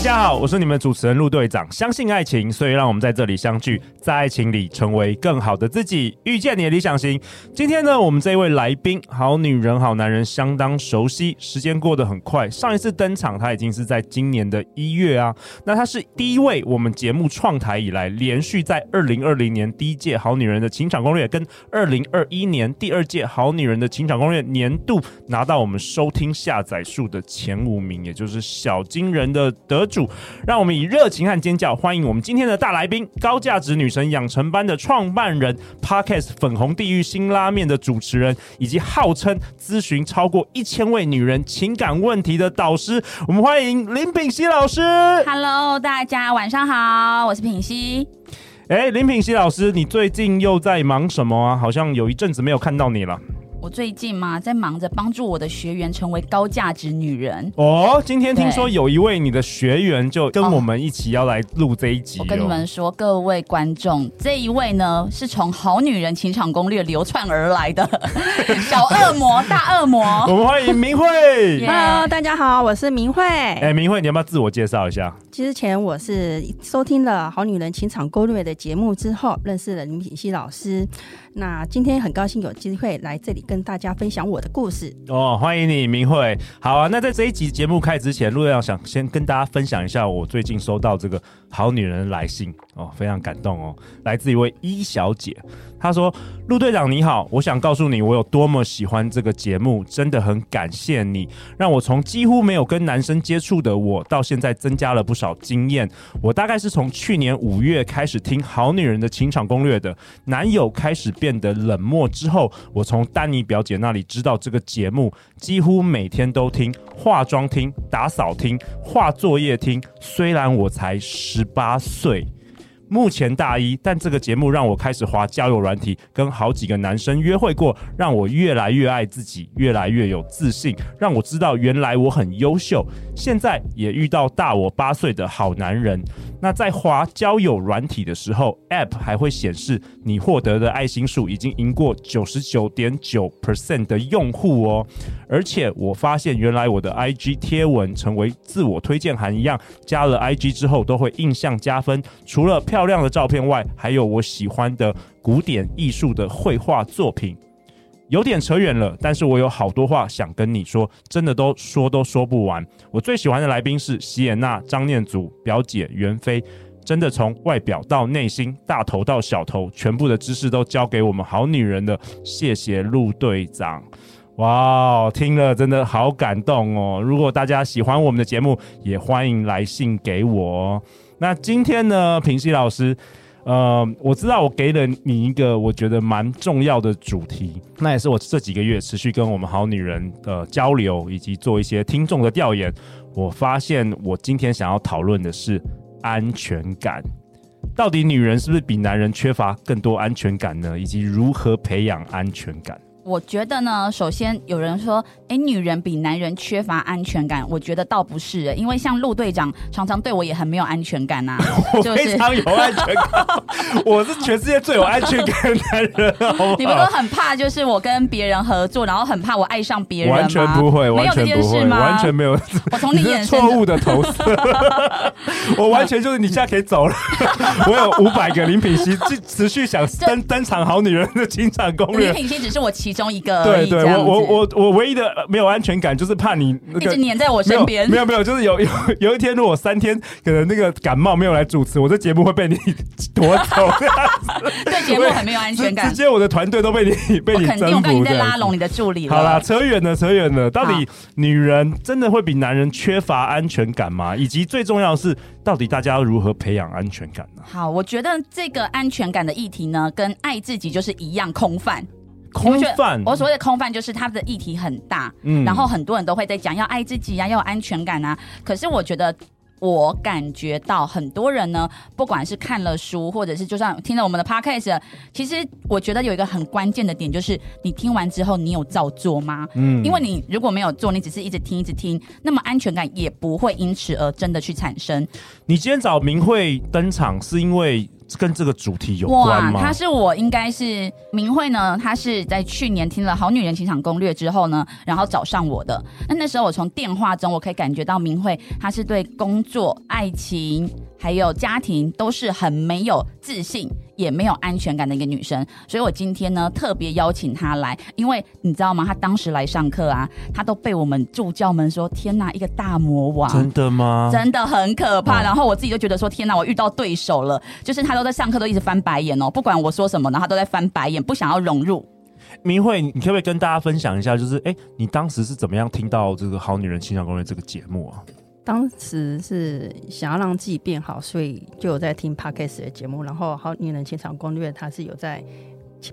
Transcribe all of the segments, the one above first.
大家好，我是你们主持人陆队长。相信爱情，所以让我们在这里相聚，在爱情里成为更好的自己，遇见你的理想型。今天呢，我们这一位来宾，好女人、好男人，相当熟悉。时间过得很快，上一次登场他已经是在今年的一月啊。那他是第一位我们节目创台以来，连续在二零二零年第一届好女人的情场攻略，跟二零二一年第二届好女人的情场攻略年度拿到我们收听下载数的前五名，也就是小金人的得主，让我们以热情和尖叫欢迎我们今天的大来宾——高价值女神养成班的创办人，Podcast 粉红地狱新拉面的主持人，以及号称咨询超过一千位女人情感问题的导师。我们欢迎林品熙老师。Hello，大家晚上好，我是品熙。哎，林品熙老师，你最近又在忙什么啊？好像有一阵子没有看到你了。我最近嘛，在忙着帮助我的学员成为高价值女人哦。今天听说有一位你的学员就跟我们一起要来录这一集。我跟你们说，各位观众，这一位呢是从《好女人情场攻略》流窜而来的 小恶魔、大恶魔。我们欢迎明慧。Hello，大家好，我是明慧。哎，明慧，你要不要自我介绍一下？之前我是收听了《好女人情场攻略》的节目之后，认识了林品熙老师。那今天很高兴有机会来这里跟大家分享我的故事哦，欢迎你，明慧。好啊，那在这一集节目开始之前，陆亮想先跟大家分享一下我最近收到这个好女人来信哦，非常感动哦，来自一位一小姐。她说：“陆队长你好，我想告诉你我有多么喜欢这个节目，真的很感谢你，让我从几乎没有跟男生接触的我，到现在增加了不少经验。我大概是从去年五月开始听《好女人的情场攻略》的，男友开始变得冷漠之后，我从丹妮表姐那里知道这个节目，几乎每天都听，化妆听，打扫听，画作业听。虽然我才十十八岁。”目前大一，但这个节目让我开始滑交友软体，跟好几个男生约会过，让我越来越爱自己，越来越有自信，让我知道原来我很优秀。现在也遇到大我八岁的好男人。那在滑交友软体的时候，App 还会显示你获得的爱心数已经赢过九十九点九 percent 的用户哦。而且我发现，原来我的 IG 贴文成为自我推荐函一样，加了 IG 之后都会印象加分。除了漂亮的照片外，还有我喜欢的古典艺术的绘画作品。有点扯远了，但是我有好多话想跟你说，真的都说都说不完。我最喜欢的来宾是席耶娜、张念祖、表姐袁飞，真的从外表到内心，大头到小头，全部的知识都教给我们好女人的。谢谢陆队长，哇，听了真的好感动哦！如果大家喜欢我们的节目，也欢迎来信给我。那今天呢，平西老师。呃，我知道我给了你一个我觉得蛮重要的主题，那也是我这几个月持续跟我们好女人的交流，以及做一些听众的调研。我发现我今天想要讨论的是安全感，到底女人是不是比男人缺乏更多安全感呢？以及如何培养安全感？我觉得呢，首先有人说，哎，女人比男人缺乏安全感。我觉得倒不是，因为像陆队长常常对我也很没有安全感呐、啊。我非常有安全感，我是全世界最有安全感的男人好不好。你们都很怕，就是我跟别人合作，然后很怕我爱上别人吗？完全不会，完全不会，完全没有。我从你眼错误的投射，我完全就是你现在可以走了。我有五百个林品奚，持续想登登场好女人的情场攻略。林品奚只是我其中一个，对对，我我我我唯一的没有安全感就是怕你那个一直黏在我身 边。没有没有，就是有 有有一天如果三天可能那个感冒没有来主持，我这节目会被你 夺走。对节目很没有安全感，直接我的团队都被你被你征服。我肯定在拉拢你的助理。好啦，扯远了，扯远了。到底女人真的会比男人缺乏安全感吗？以及最重要的是，到底大家要如何培养安全感呢？好，我觉得这个安全感的议题呢，跟爱自己就是一样空泛。空泛，我所谓的空泛就是它的议题很大，嗯，然后很多人都会在讲要爱自己呀、啊，要有安全感啊。可是我觉得我感觉到很多人呢，不管是看了书，或者是就算听了我们的 podcast，其实我觉得有一个很关键的点，就是你听完之后，你有照做吗？嗯，因为你如果没有做，你只是一直听一直听，那么安全感也不会因此而真的去产生。你今天找明慧登场，是因为？跟这个主题有关吗？哇，他是我应该是明慧呢，他是在去年听了《好女人情场攻略》之后呢，然后找上我的。那那时候我从电话中我可以感觉到明慧，他是对工作、爱情还有家庭都是很没有自信。也没有安全感的一个女生，所以我今天呢特别邀请她来，因为你知道吗？她当时来上课啊，她都被我们助教们说：“天哪，一个大魔王！”真的吗？真的很可怕。然后我自己就觉得说：“天哪，我遇到对手了。”就是她都在上课都一直翻白眼哦，不管我说什么，然后她都在翻白眼，不想要融入。明慧，你可不可以跟大家分享一下？就是哎，你当时是怎么样听到这个《好女人情场攻略》这个节目啊？当时是想要让自己变好，所以就有在听 Podcast 的节目，然后《好女人情场攻略》它是有在。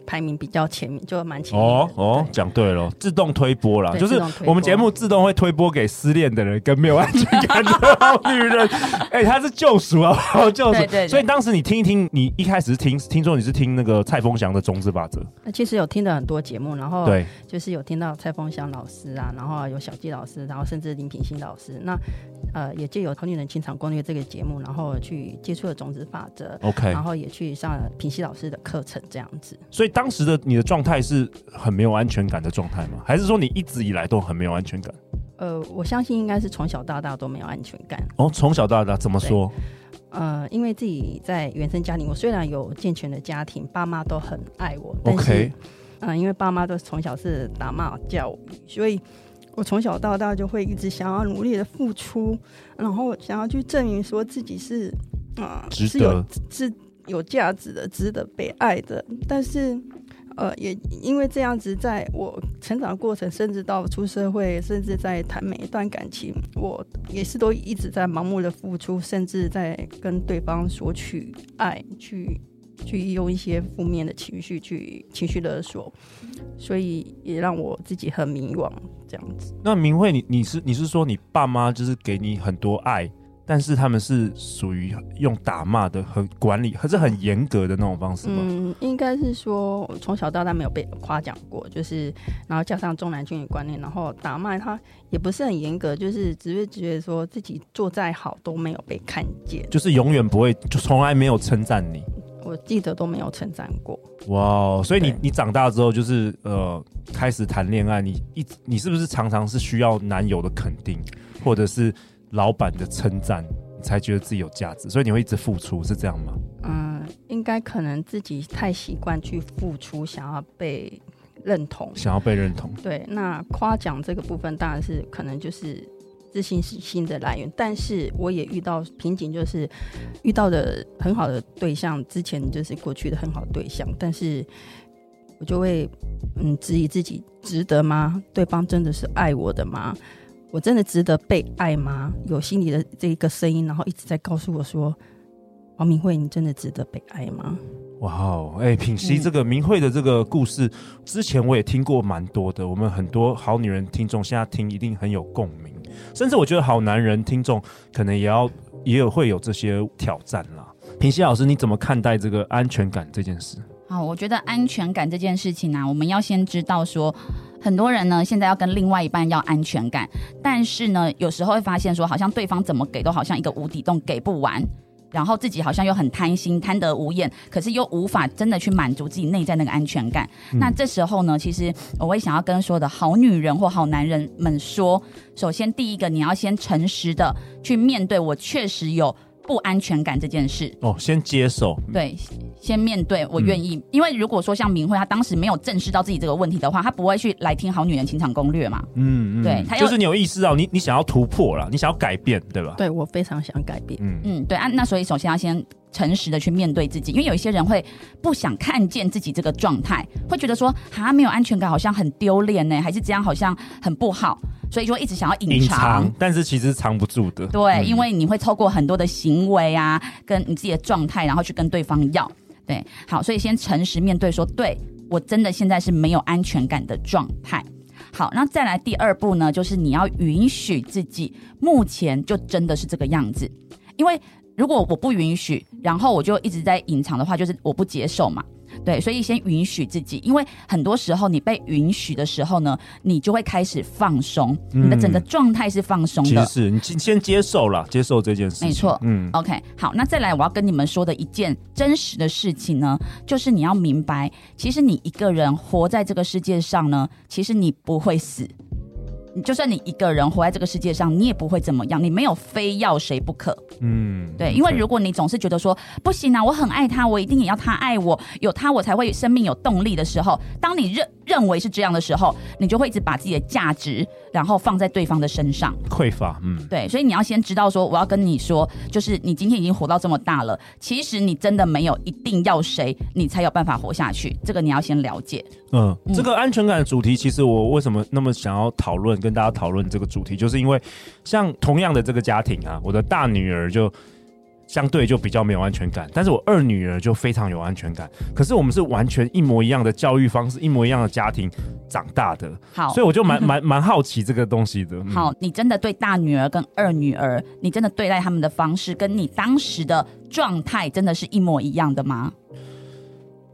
排名比较前面，就蛮前面哦哦，讲对了，自动推播了，就是我们节目自动会推播给失恋的人跟没有安全感的好女人。哎、欸，他是救赎啊，救赎。对。所以当时你听一听，你一开始是听听说你是听那个蔡丰祥的种子法则。那其实有听了很多节目，然后对，就是有听到蔡丰祥老师啊，然后有小纪老师，然后甚至林品希老师。那呃，也借由《同女人情场攻略》这个节目，然后去接触了种子法则。OK，然后也去上了品希老师的课程，这样子。所以当时的你的状态是很没有安全感的状态吗？还是说你一直以来都很没有安全感？呃，我相信应该是从小到大都没有安全感。哦，从小到大怎么说？呃，因为自己在原生家庭，我虽然有健全的家庭，爸妈都很爱我，但是，嗯因为爸妈都从小是打骂教育，所以我从小到大就会一直想要努力的付出，然后想要去证明说自己是啊，呃、值得是有是。有价值的，值得被爱的，但是，呃，也因为这样子，在我成长过程，甚至到出社会，甚至在谈每一段感情，我也是都一直在盲目的付出，甚至在跟对方索取爱，去去用一些负面的情绪去情绪勒索，所以也让我自己很迷惘，这样子。那明慧，你你是你是说你爸妈就是给你很多爱？但是他们是属于用打骂的和管理，还是很严格的那种方式吗？嗯，应该是说，我从小到大没有被夸奖过，就是，然后加上重男轻女观念，然后打骂他也不是很严格，就是只是觉得说自己做再好都没有被看见，就是永远不会，就从来没有称赞你。我记得都没有称赞过。哇，所以你你长大之后就是呃开始谈恋爱，你一你是不是常常是需要男友的肯定，或者是？老板的称赞，你才觉得自己有价值，所以你会一直付出，是这样吗？嗯，应该可能自己太习惯去付出，想要被认同，想要被认同。对，那夸奖这个部分当然是可能就是自信心的来源，但是我也遇到瓶颈，就是遇到的很好的对象，之前就是过去的很好的对象，但是我就会嗯质疑自己值得吗？对方真的是爱我的吗？我真的值得被爱吗？有心里的这一个声音，然后一直在告诉我说：“王明慧，你真的值得被爱吗？”哇哦，哎，品希这个明慧的这个故事，嗯、之前我也听过蛮多的。我们很多好女人听众现在听一定很有共鸣，甚至我觉得好男人听众可能也要也有会有这些挑战啦。品希老师，你怎么看待这个安全感这件事？好，我觉得安全感这件事情呢、啊，我们要先知道说。很多人呢，现在要跟另外一半要安全感，但是呢，有时候会发现说，好像对方怎么给都好像一个无底洞，给不完，然后自己好像又很贪心，贪得无厌，可是又无法真的去满足自己内在那个安全感。嗯、那这时候呢，其实我会想要跟说的好女人或好男人们说，首先第一个，你要先诚实的去面对，我确实有。不安全感这件事哦，先接受，对，先面对，我愿意。嗯、因为如果说像明慧，她当时没有正视到自己这个问题的话，她不会去来听《好女人情场攻略》嘛。嗯嗯，对，就是你有意识到你你想要突破了，你想要改变，对吧？对，我非常想改变。嗯嗯，对啊，那所以首先要先诚实的去面对自己，因为有一些人会不想看见自己这个状态，会觉得说啊，没有安全感，好像很丢脸呢，还是这样，好像很不好。所以就会一直想要隐藏，藏，但是其实藏不住的。对，嗯、因为你会透过很多的行为啊，跟你自己的状态，然后去跟对方要。对，好，所以先诚实面对说，对，我真的现在是没有安全感的状态。好，那再来第二步呢，就是你要允许自己目前就真的是这个样子，因为如果我不允许，然后我就一直在隐藏的话，就是我不接受嘛。对，所以先允许自己，因为很多时候你被允许的时候呢，你就会开始放松，嗯、你的整个状态是放松的。其实你先接受了，接受这件事情。没错，嗯，OK，好，那再来我要跟你们说的一件真实的事情呢，就是你要明白，其实你一个人活在这个世界上呢，其实你不会死。就算你一个人活在这个世界上，你也不会怎么样。你没有非要谁不可，嗯，对。因为如果你总是觉得说不行啊，我很爱他，我一定也要他爱我，有他我才会生命有动力的时候，当你认认为是这样的时候，你就会一直把自己的价值然后放在对方的身上，匮乏，嗯，对。所以你要先知道说，我要跟你说，就是你今天已经活到这么大了，其实你真的没有一定要谁，你才有办法活下去。这个你要先了解。嗯，这个安全感的主题，其实我为什么那么想要讨论？跟大家讨论这个主题，就是因为像同样的这个家庭啊，我的大女儿就相对就比较没有安全感，但是我二女儿就非常有安全感。可是我们是完全一模一样的教育方式，一模一样的家庭长大的。好，所以我就蛮 蛮蛮好奇这个东西的。好，你真的对大女儿跟二女儿，你真的对待他们的方式，跟你当时的状态真的是一模一样的吗？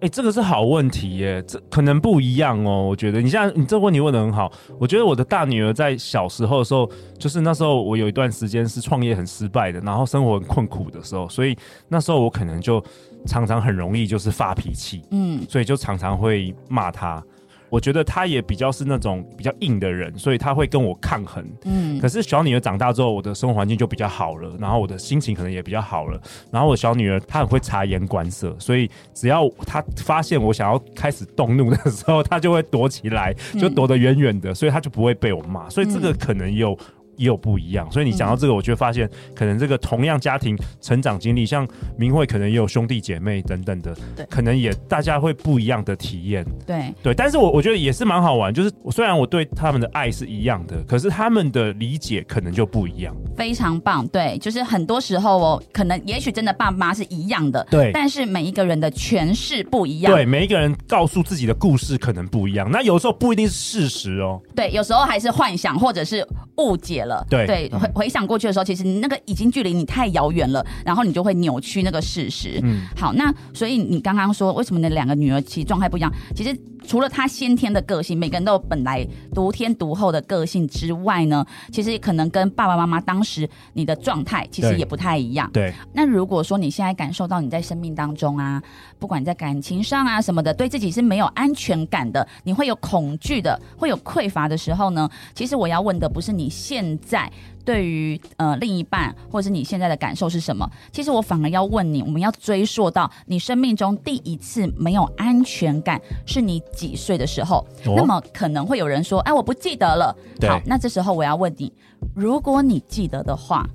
哎、欸，这个是好问题耶，这可能不一样哦。我觉得你现在你这个问题问的很好。我觉得我的大女儿在小时候的时候，就是那时候我有一段时间是创业很失败的，然后生活很困苦的时候，所以那时候我可能就常常很容易就是发脾气，嗯，所以就常常会骂她。我觉得他也比较是那种比较硬的人，所以他会跟我抗衡。嗯，可是小女儿长大之后，我的生活环境就比较好了，然后我的心情可能也比较好了。然后我小女儿她很会察言观色，所以只要她发现我想要开始动怒的时候，她就会躲起来，就躲得远远的，所以她就不会被我骂。所以这个可能有。也有不一样，所以你讲到这个，我就发现可能这个同样家庭成长经历，像明慧可能也有兄弟姐妹等等的，对，可能也大家会不一样的体验，对。对。但是我我觉得也是蛮好玩，就是虽然我对他们的爱是一样的，可是他们的理解可能就不一样。非常棒，对，就是很多时候哦，可能也许真的爸妈是一样的，对，但是每一个人的诠释不一样，对，每一个人告诉自己的故事可能不一样，那有时候不一定是事实哦，对，有时候还是幻想或者是误解了，对对。回回想过去的时候，其实你那个已经距离你太遥远了，然后你就会扭曲那个事实。嗯，好，那所以你刚刚说为什么你的两个女儿其实状态不一样？其实除了她先天的个性，每个人都有本来独天独厚的个性之外呢，其实可能跟爸爸妈妈当时你的状态其实也不太一样。对。对，那如果说你现在感受到你在生命当中啊，不管在感情上啊什么的，对自己是没有安全感的，你会有恐惧的，会有匮乏的时候呢，其实我要问的不是你现在。对于呃另一半，或者是你现在的感受是什么？其实我反而要问你，我们要追溯到你生命中第一次没有安全感是你几岁的时候？哦、那么可能会有人说：“哎，我不记得了。”好，那这时候我要问你，如果你记得的话，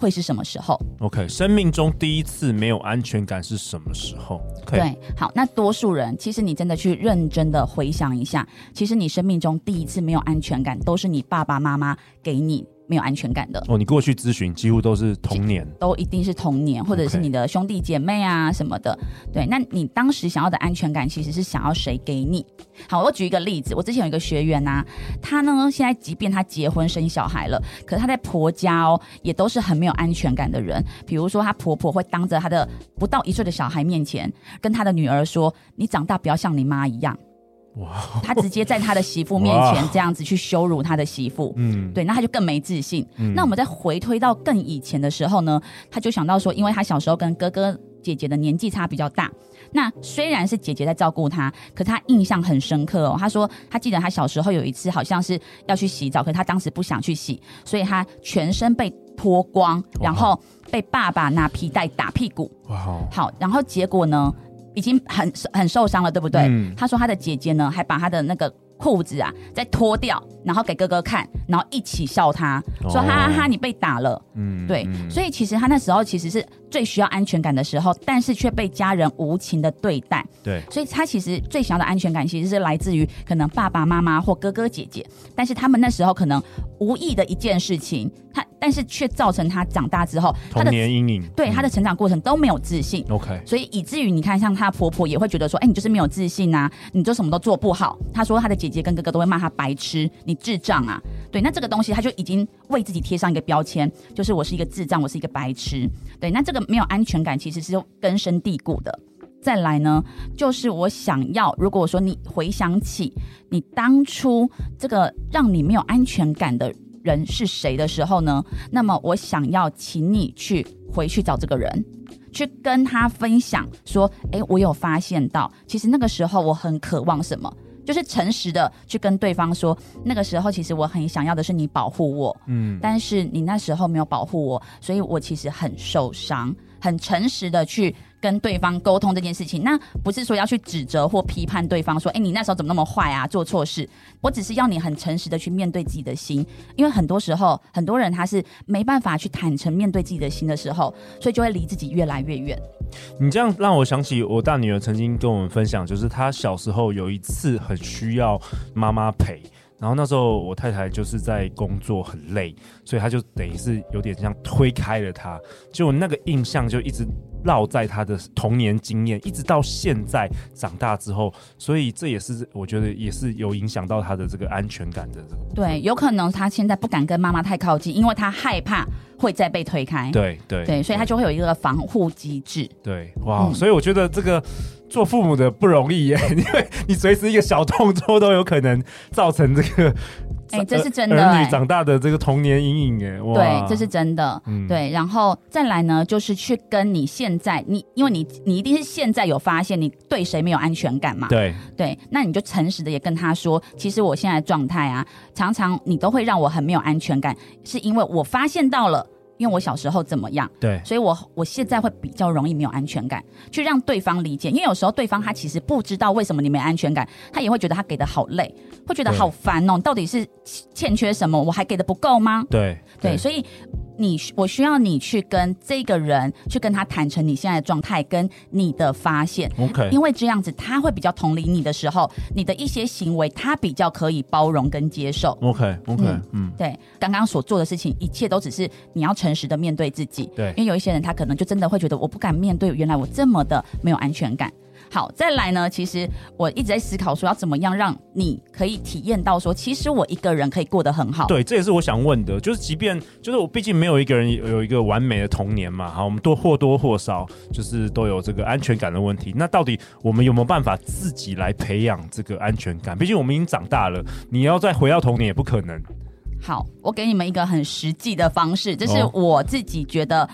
会是什么时候？OK，生命中第一次没有安全感是什么时候？Okay. 对，好，那多数人其实你真的去认真的回想一下，其实你生命中第一次没有安全感，都是你爸爸妈妈给你。没有安全感的哦，你过去咨询几乎都是童年，都一定是童年，或者是你的兄弟姐妹啊什么的。对，那你当时想要的安全感，其实是想要谁给你？好，我举一个例子，我之前有一个学员啊，她呢现在即便她结婚生小孩了，可是她在婆家哦，也都是很没有安全感的人。比如说，她婆婆会当着她的不到一岁的小孩面前，跟她的女儿说：“你长大不要像你妈一样。”哇！他直接在他的媳妇面前这样子去羞辱他的媳妇，嗯，对，那他就更没自信。嗯，那我们再回推到更以前的时候呢，他就想到说，因为他小时候跟哥哥姐姐的年纪差比较大，那虽然是姐姐在照顾他，可他印象很深刻哦。他说他记得他小时候有一次好像是要去洗澡，可他当时不想去洗，所以他全身被脱光，然后被爸爸拿皮带打屁股。哇，好，然后结果呢？已经很很受伤了，对不对？嗯。他说他的姐姐呢，还把他的那个裤子啊再脱掉，然后给哥哥看，然后一起笑他，说哈哈哈，你被打了。嗯，对。所以其实他那时候其实是最需要安全感的时候，但是却被家人无情的对待。对。所以他其实最想要的安全感，其实是来自于可能爸爸妈妈或哥哥姐姐，但是他们那时候可能无意的一件事情，他。但是却造成他长大之后童年阴影，对他的成长过程都没有自信。嗯、OK，所以以至于你看，像她婆婆也会觉得说，哎，你就是没有自信啊，你就什么都做不好。她说她的姐姐跟哥哥都会骂她白痴，你智障啊。对，那这个东西他就已经为自己贴上一个标签，就是我是一个智障，我是一个白痴。对，那这个没有安全感其实是根深蒂固的。再来呢，就是我想要，如果说你回想起你当初这个让你没有安全感的人是谁的时候呢，那么我想要请你去回去找这个人，去跟他分享说，诶，我有发现到，其实那个时候我很渴望什么。就是诚实的去跟对方说，那个时候其实我很想要的是你保护我，嗯，但是你那时候没有保护我，所以我其实很受伤。很诚实的去跟对方沟通这件事情，那不是说要去指责或批判对方，说，哎，你那时候怎么那么坏啊，做错事。我只是要你很诚实的去面对自己的心，因为很多时候很多人他是没办法去坦诚面对自己的心的时候，所以就会离自己越来越远。你这样让我想起我大女儿曾经跟我们分享，就是她小时候有一次很需要妈妈陪。然后那时候我太太就是在工作很累，所以她就等于是有点像推开了她，就那个印象就一直烙在他的童年经验，一直到现在长大之后，所以这也是我觉得也是有影响到他的这个安全感的。对，有可能他现在不敢跟妈妈太靠近，因为他害怕会再被推开。对对对，所以他就会有一个防护机制。对，哇，嗯，所以我觉得这个。做父母的不容易耶，因为你随时一个小动作都有可能造成这个，哎、欸，这是真的，儿女长大的这个童年阴影哎，哇，对，这是真的，嗯，对，然后再来呢，就是去跟你现在，你因为你你一定是现在有发现你对谁没有安全感嘛，对。对，那你就诚实的也跟他说，其实我现在的状态啊，常常你都会让我很没有安全感，是因为我发现到了。因为我小时候怎么样，对，所以我我现在会比较容易没有安全感，去让对方理解。因为有时候对方他其实不知道为什么你没安全感，他也会觉得他给的好累，会觉得好烦哦。到底是欠缺什么？我还给的不够吗？对对，所以。你我需要你去跟这个人去跟他坦诚你现在的状态跟你的发现，OK，因为这样子他会比较同理你的时候，你的一些行为他比较可以包容跟接受，OK OK，嗯，嗯对，刚刚所做的事情一切都只是你要诚实的面对自己，对，因为有一些人他可能就真的会觉得我不敢面对，原来我这么的没有安全感。好，再来呢，其实我一直在思考说要怎么样让你可以体验到说，其实我一个人可以过得很好。对，这也是我想问的，就是即便就是我毕竟没有一个人有一个完美的童年嘛，好，我们多或多或少就是都有这个安全感的问题。那到底我们有没有办法自己来培养这个安全感？毕竟我们已经长大了，你要再回到童年也不可能。好，我给你们一个很实际的方式，这是我自己觉得，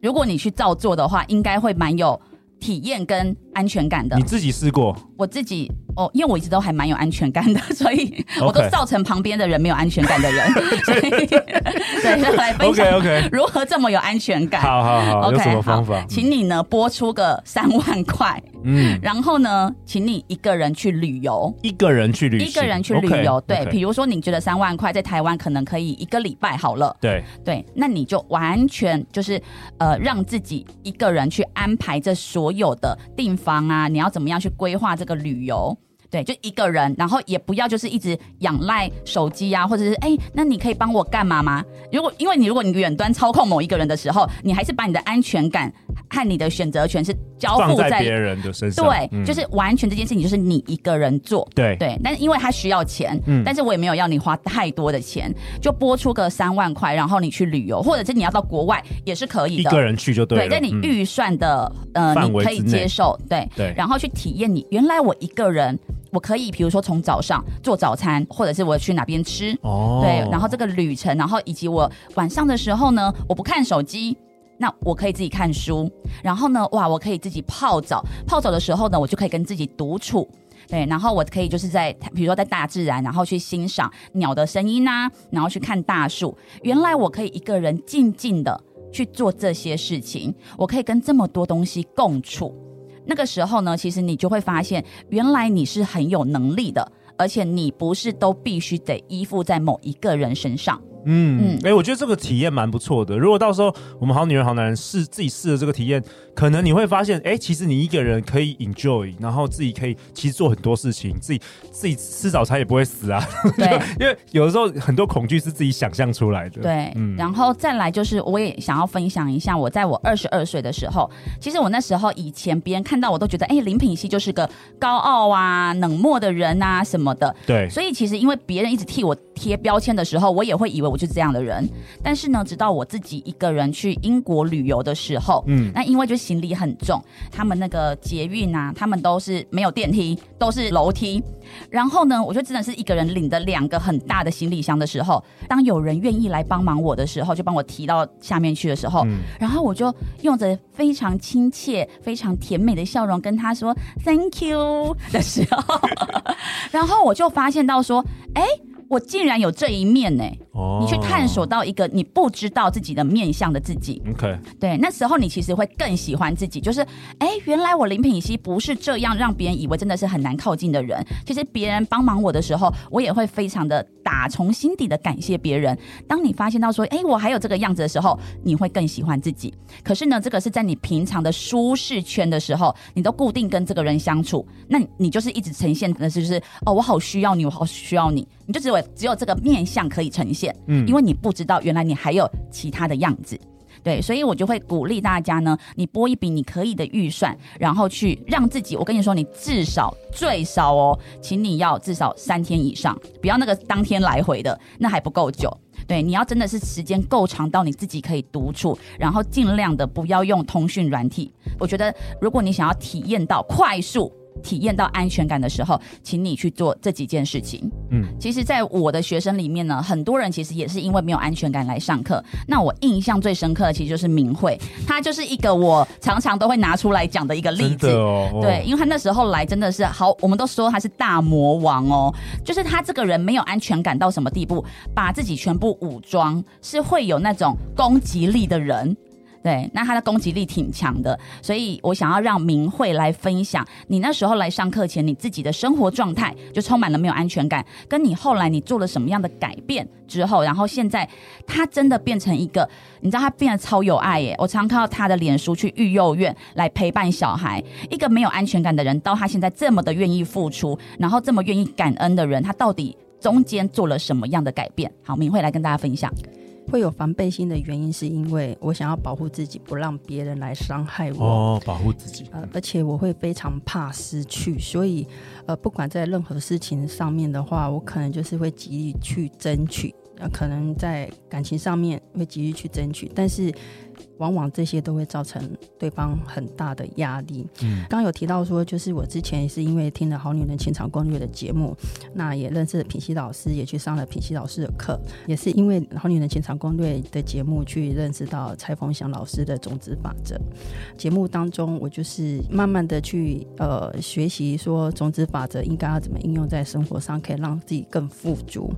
如果你去照做的话，应该会蛮有体验跟安全感的。你自己试过？我自己。哦，因为我一直都还蛮有安全感的，所以我都造成旁边的人没有安全感的人。所以，来分享如何这么有安全感。好好好，okay, 有什么方法？请你呢拨出个三万块，嗯，然后呢，请你一个人去旅游，一个人去旅游，一个人去旅游。对.比如说你觉得三万块在台湾可能可以一个礼拜好了，对对，那你就完全就是呃让自己一个人去安排这所有的订房啊，你要怎么样去规划这个旅游？对，就一个人，然后也不要就是一直仰赖手机啊，或者是哎，那你可以帮我干嘛吗？如果因为你如果你远端操控某一个人的时候，你还是把你的安全感和你的选择权是交付在，在别人的身上。对，嗯、就是完全这件事情就是你一个人做。对对，但是因为他需要钱，嗯，但是我也没有要你花太多的钱，就拨出个三万块，然后你去旅游，或者是你要到国外也是可以的，一个人去就对了。对，在你预算的、嗯、呃，你可以接受，对对，然后去体验你原来我一个人。我可以，比如说从早上做早餐，或者是我去哪边吃，哦，对，然后这个旅程，然后以及我晚上的时候呢，我不看手机，那我可以自己看书，然后呢，哇，我可以自己泡澡，泡澡的时候呢，我就可以跟自己独处，对，然后我可以就是在，比如说在大自然，然后去欣赏鸟的声音啊，然后去看大树，原来我可以一个人静静的去做这些事情，我可以跟这么多东西共处。那个时候呢，其实你就会发现，原来你是很有能力的，而且你不是都必须得依附在某一个人身上。嗯，哎、欸，我觉得这个体验蛮不错的。如果到时候我们好女人好男人试自己试了这个体验，可能你会发现，哎、欸，其实你一个人可以 enjoy，然后自己可以其实做很多事情，自己自己吃早餐也不会死啊。对，因为有的时候很多恐惧是自己想象出来的。对，嗯，然后再来就是，我也想要分享一下，我在我二十二岁的时候，其实我那时候以前别人看到我都觉得，哎、欸，林品熙就是个高傲啊、冷漠的人啊什么的。对，所以其实因为别人一直替我贴标签的时候，我也会以为我就是这样的人。但是呢，直到我自己一个人去英国旅游的时候，嗯，那因为就行李很重，他们那个捷运啊，他们都是没有电梯，都是楼梯。然后呢，我就真的是一个人领着两个很大的行李箱的时候，当有人愿意来帮忙我的时候，就帮我提到下面去的时候，嗯，然后我就用着非常亲切、非常甜美的笑容跟他说 “Thank you” 的时候，然后我就发现到说，哎。我竟然有这一面呢、欸！哦，你去探索到一个你不知道自己的面向的自己。OK，对，那时候你其实会更喜欢自己。就是，哎，原来我林品熙不是这样让别人以为真的是很难靠近的人。其实别人帮忙我的时候，我也会非常的打从心底的感谢别人。当你发现到说，哎，我还有这个样子的时候，你会更喜欢自己。可是呢，这个是在你平常的舒适圈的时候，你都固定跟这个人相处，那你就是一直呈现的是，就是哦，我好需要你，我好需要你，你就只有。只有这个面相可以呈现，嗯，因为你不知道原来你还有其他的样子，对，所以我就会鼓励大家呢，你拨一笔你可以的预算，然后去让自己，我跟你说，你至少最少哦，请你要至少三天以上，不要那个当天来回的，那还不够久，对，你要真的是时间够长到你自己可以独处，然后尽量的不要用通讯软体，我觉得如果你想要体验到快速。体验到安全感的时候，请你去做这几件事情。嗯，其实，在我的学生里面呢，很多人其实也是因为没有安全感来上课。那我印象最深刻的，其实就是明慧，她就是一个我常常都会拿出来讲的一个例子。哦哦、对，因为她那时候来真的是好，我们都说她是大魔王哦，就是她这个人没有安全感到什么地步，把自己全部武装，是会有那种攻击力的人。对，那他的攻击力挺强的，所以我想要让明慧来分享，你那时候来上课前，你自己的生活状态就充满了没有安全感，跟你后来你做了什么样的改变之后，然后现在他真的变成一个，你知道他变得超有爱耶！我常看到他的脸书去育幼院来陪伴小孩，一个没有安全感的人，到他现在这么的愿意付出，然后这么愿意感恩的人，他到底中间做了什么样的改变？好，明慧来跟大家分享。会有防备心的原因，是因为我想要保护自己，不让别人来伤害我。哦，保护自己。呃，而且我会非常怕失去，所以呃，不管在任何事情上面的话，我可能就是会极力去争取。呃，可能在感情上面会极力去争取，但是。往往这些都会造成对方很大的压力。嗯，刚刚有提到说，就是我之前也是因为听了《好女人情场攻略》的节目，那也认识了品希老师，也去上了品希老师的课，也是因为《好女人情场攻略》的节目去认识到蔡丰祥老师的种子法则。节目当中，我就是慢慢的去呃学习说种子法则应该要怎么应用在生活上，可以让自己更富足。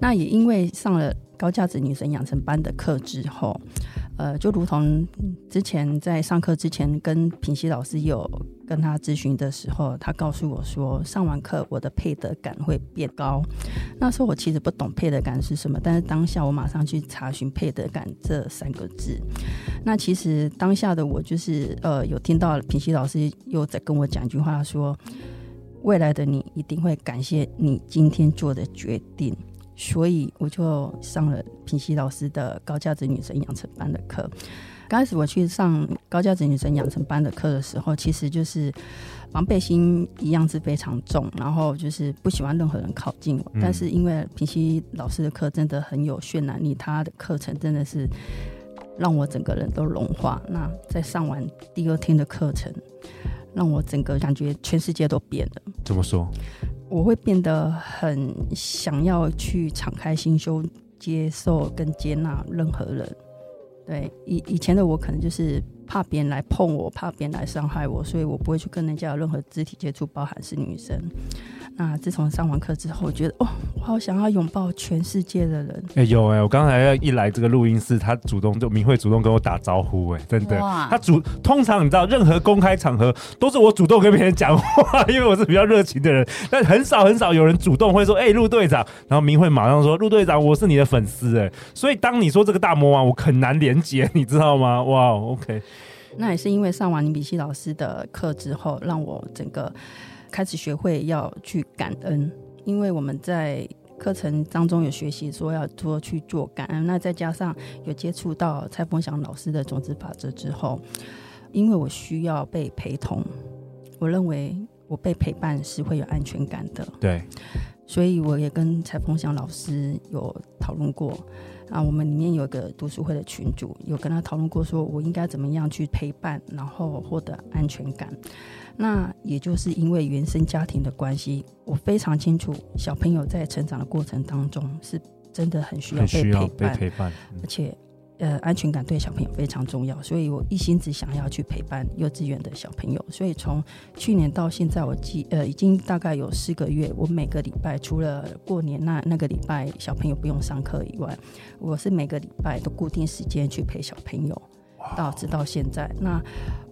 那也因为上了高价值女神养成班的课之后。呃，就如同之前在上课之前跟平西老师有跟他咨询的时候，他告诉我说，上完课我的配得感会变高。那时候我其实不懂配得感是什么，但是当下我马上去查询配得感这三个字。那其实当下的我就是呃，有听到平西老师又在跟我讲一句话说，未来的你一定会感谢你今天做的决定。所以我就上了平西老师的高价值女神养成班的课。刚开始我去上高价值女神养成班的课的时候，其实就是防备心一样是非常重，然后就是不喜欢任何人靠近我。嗯、但是因为平西老师的课真的很有渲染力，他的课程真的是让我整个人都融化。那在上完第二天的课程，让我整个感觉全世界都变了。怎么说？我会变得很想要去敞开心胸，接受跟接纳任何人。对，以以前的我可能就是怕别人来碰我，怕别人来伤害我，所以我不会去跟人家有任何肢体接触，包含是女生。那自从上完课之后，我觉得哦，我好想要拥抱全世界的人。哎、欸，有哎、欸，我刚才要一来这个录音室，他主动就明慧主动跟我打招呼、欸，哎，真的。他主通常你知道，任何公开场合都是我主动跟别人讲话，因为我是比较热情的人，但很少很少有人主动会说，哎、欸，陆队长。然后明慧马上说，陆队长，我是你的粉丝，哎。所以当你说这个大魔王，我很难连接，你知道吗？哇，OK。那也是因为上完林比希老师的课之后，让我整个。开始学会要去感恩，因为我们在课程当中有学习说要多去做感恩。那再加上有接触到蔡丰祥老师的种子法则之后，因为我需要被陪同，我认为我被陪伴是会有安全感的。对，所以我也跟蔡丰祥老师有讨论过。啊，我们里面有一个读书会的群主，有跟他讨论过，说我应该怎么样去陪伴，然后获得安全感。那也就是因为原生家庭的关系，我非常清楚小朋友在成长的过程当中是真的很需要被陪伴，被陪伴，而且。呃，安全感对小朋友非常重要，所以我一心只想要去陪伴幼稚园的小朋友。所以从去年到现在，我记呃已经大概有四个月，我每个礼拜除了过年那那个礼拜小朋友不用上课以外，我是每个礼拜都固定时间去陪小朋友，到直到现在。那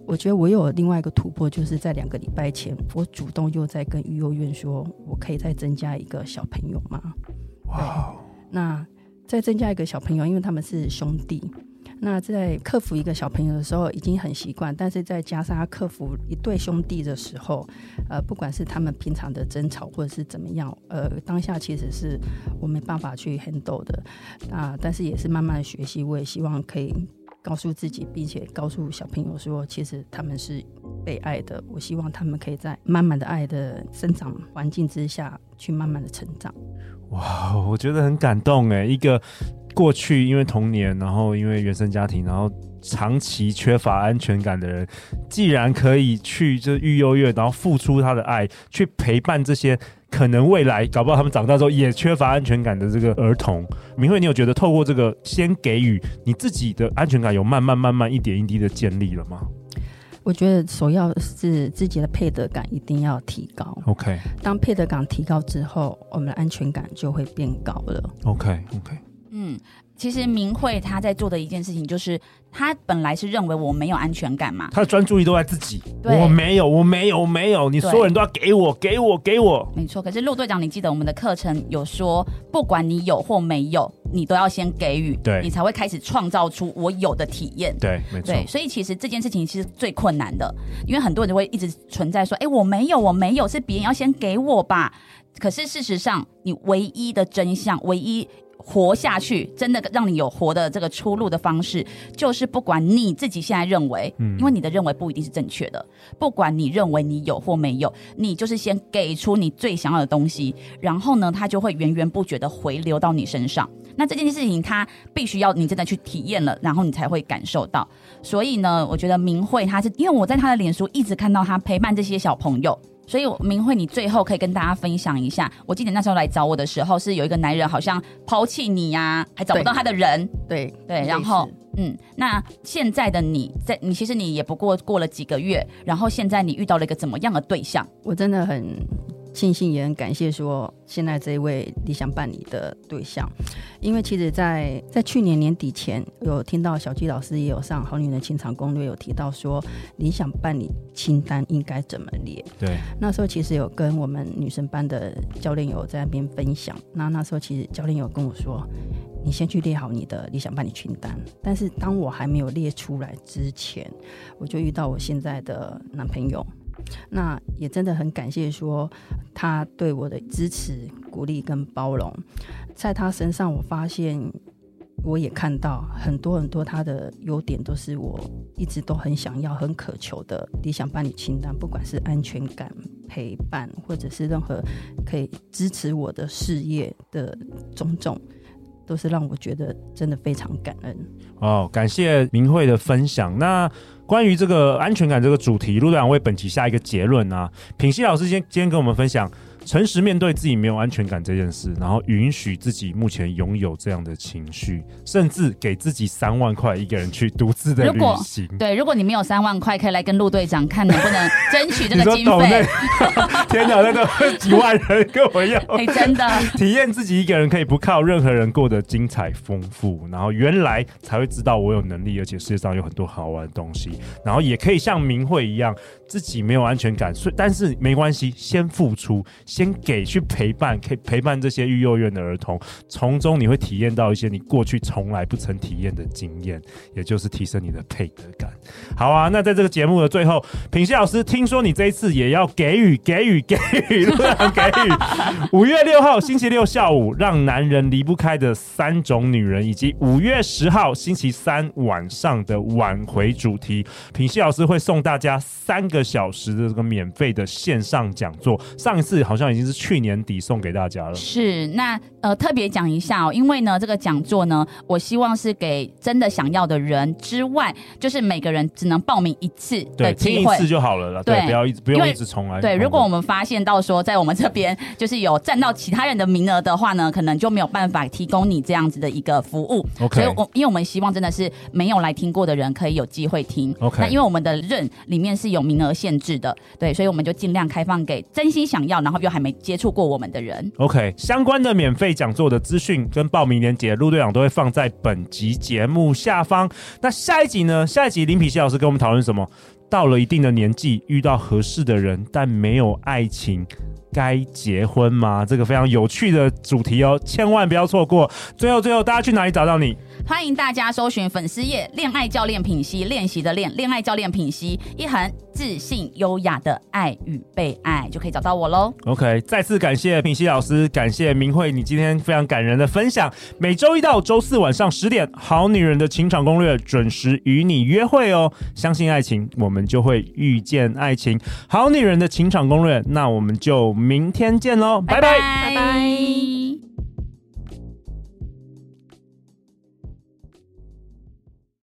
我觉得我有另外一个突破，就是在两个礼拜前，我主动又在跟育幼院说，我可以再增加一个小朋友吗？哇，那。再增加一个小朋友，因为他们是兄弟。那在克服一个小朋友的时候，已经很习惯，但是再加上他克服一对兄弟的时候，呃，不管是他们平常的争吵或者是怎么样，呃，当下其实是我没办法去 handle 的啊。但是也是慢慢的学习，我也希望可以告诉自己，并且告诉小朋友说，其实他们是被爱的。我希望他们可以在慢慢的爱的生长环境之下去慢慢的成长。哇，我觉得很感动哎！一个过去因为童年，然后因为原生家庭，然后长期缺乏安全感的人，既然可以去这育幼院，然后付出他的爱，去陪伴这些可能未来搞不好他们长大之后也缺乏安全感的这个儿童，明慧，你有觉得透过这个先给予你自己的安全感，有慢慢慢慢一点一滴的建立了吗？我觉得首要是自己的配得感一定要提高。OK，当配得感提高之后，我们的安全感就会变高了。OK，OK，、okay, okay. 嗯。其实明慧他在做的一件事情，就是他本来是认为我没有安全感嘛，他的专注力都在自己，对我没有，我没有，我没有，你所有人都要给我，给我，给我，没错。可是陆队长，你记得我们的课程有说，不管你有或没有，你都要先给予，对，你才会开始创造出我有的体验，对，没错。对，所以其实这件事情其实最困难的，因为很多人就会一直存在说，哎，我没有，我没有，是别人要先给我吧。可是事实上，你唯一的真相，唯一。活下去，真的让你有活的这个出路的方式，就是不管你自己现在认为，嗯，因为你的认为不一定是正确的。不管你认为你有或没有，你就是先给出你最想要的东西，然后呢，它就会源源不绝的回流到你身上。那这件事情，它必须要你真的去体验了，然后你才会感受到。所以呢，我觉得明慧他是因为我在他的脸书一直看到他陪伴这些小朋友。所以明慧，你最后可以跟大家分享一下。我记得那时候来找我的时候，是有一个男人好像抛弃你呀、啊，还找不到他的人。对对，然后嗯，那现在的你在你其实你也不过过了几个月，然后现在你遇到了一个怎么样的对象？我真的很。庆幸也很感谢说，现在这一位理想伴侣的对象，因为其实在，在在去年年底前，有听到小纪老师也有上《好女人情场攻略》，有提到说理想伴侣清单应该怎么列。对，那时候其实有跟我们女生班的教练有在那边分享。那那时候其实教练有跟我说，你先去列好你的理想伴侣清单。但是当我还没有列出来之前，我就遇到我现在的男朋友。那也真的很感谢，说他对我的支持、鼓励跟包容，在他身上，我发现，我也看到很多很多他的优点，都是我一直都很想要、很渴求的理想伴侣清单。不管是安全感、陪伴，或者是任何可以支持我的事业的种种，都是让我觉得真的非常感恩。哦，感谢明慧的分享。那。关于这个安全感这个主题，陆队长为本期下一个结论啊。品熙老师今今天跟我们分享，诚实面对自己没有安全感这件事，然后允许自己目前拥有这样的情绪，甚至给自己三万块一个人去独自的旅行。对，如果你没有三万块，可以来跟陆队长看能不能争取这个经费。天哪，那个 几万人跟我要，欸、真的体验自己一个人可以不靠任何人过得精彩丰富，然后原来才会知道我有能力，而且世界上有很多好玩的东西，然后也可以像明慧一样，自己没有安全感，所以但是没关系，先付出。先给去陪伴，可以陪伴这些育幼院的儿童，从中你会体验到一些你过去从来不曾体验的经验，也就是提升你的配得感。好啊，那在这个节目的最后，品熙老师，听说你这一次也要给予给予给予，给予 五月六号星期六下午让男人离不开的三种女人，以及五月十号星期三晚上的挽回主题，品熙老师会送大家三个小时的这个免费的线上讲座。上一次好像。已经是去年底送给大家了。是，那呃特别讲一下哦，因为呢这个讲座呢，我希望是给真的想要的人之外，就是每个人只能报名一次的机会，听一次就好了啦。对，对，不要一直不用一直重来。对，如果我们发现到说在我们这边就是有占到其他人的名额的话呢，可能就没有办法提供你这样子的一个服务。OK，所以我因为我们希望真的是没有来听过的人可以有机会听。OK，那因为我们的任里面是有名额限制的，对，所以我们就尽量开放给真心想要，然后又还。没接触过我们的人，OK，相关的免费讲座的资讯跟报名链接，陆队长都会放在本集节目下方。那下一集呢？下一集林皮西老师跟我们讨论什么？到了一定的年纪，遇到合适的人，但没有爱情，该结婚吗？这个非常有趣的主题哦，千万不要错过。最后，最后，大家去哪里找到你？欢迎大家搜寻粉丝页“恋爱教练品析”，练习的练，恋爱教练品析，一横自信优雅的爱与被爱，就可以找到我喽。OK，再次感谢品熙老师，感谢明慧，你今天非常感人的分享。每周一到周四晚上十点，《好女人的情场攻略》准时与你约会哦。相信爱情，我们就会遇见爱情。好女人的情场攻略，那我们就明天见喽拜拜。拜拜。